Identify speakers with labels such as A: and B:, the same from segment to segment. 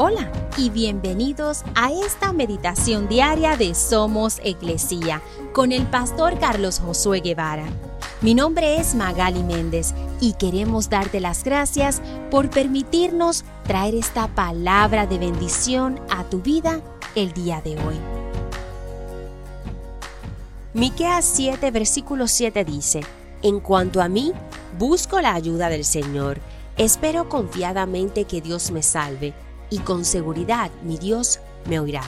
A: Hola y bienvenidos a esta meditación diaria de Somos Iglesia con el pastor Carlos Josué Guevara. Mi nombre es Magali Méndez y queremos darte las gracias por permitirnos traer esta palabra de bendición a tu vida el día de hoy. Miqueas 7 versículo 7 dice: En cuanto a mí, busco la ayuda del Señor. Espero confiadamente que Dios me salve y con seguridad mi Dios me oirá.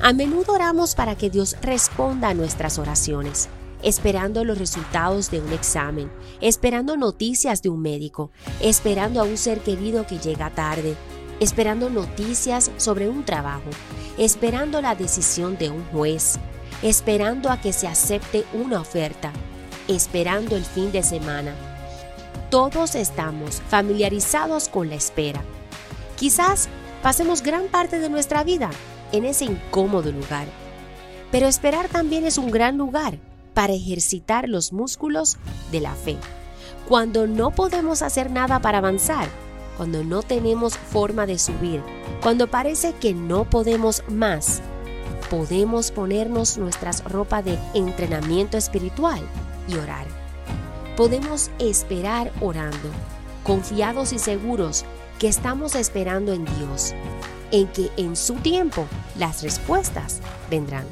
A: A menudo oramos para que Dios responda a nuestras oraciones, esperando los resultados de un examen, esperando noticias de un médico, esperando a un ser querido que llega tarde, esperando noticias sobre un trabajo, esperando la decisión de un juez, esperando a que se acepte una oferta, esperando el fin de semana. Todos estamos familiarizados con la espera Quizás pasemos gran parte de nuestra vida en ese incómodo lugar. Pero esperar también es un gran lugar para ejercitar los músculos de la fe. Cuando no podemos hacer nada para avanzar, cuando no tenemos forma de subir, cuando parece que no podemos más, podemos ponernos nuestras ropas de entrenamiento espiritual y orar. Podemos esperar orando, confiados y seguros que estamos esperando en Dios, en que en su tiempo las respuestas vendrán.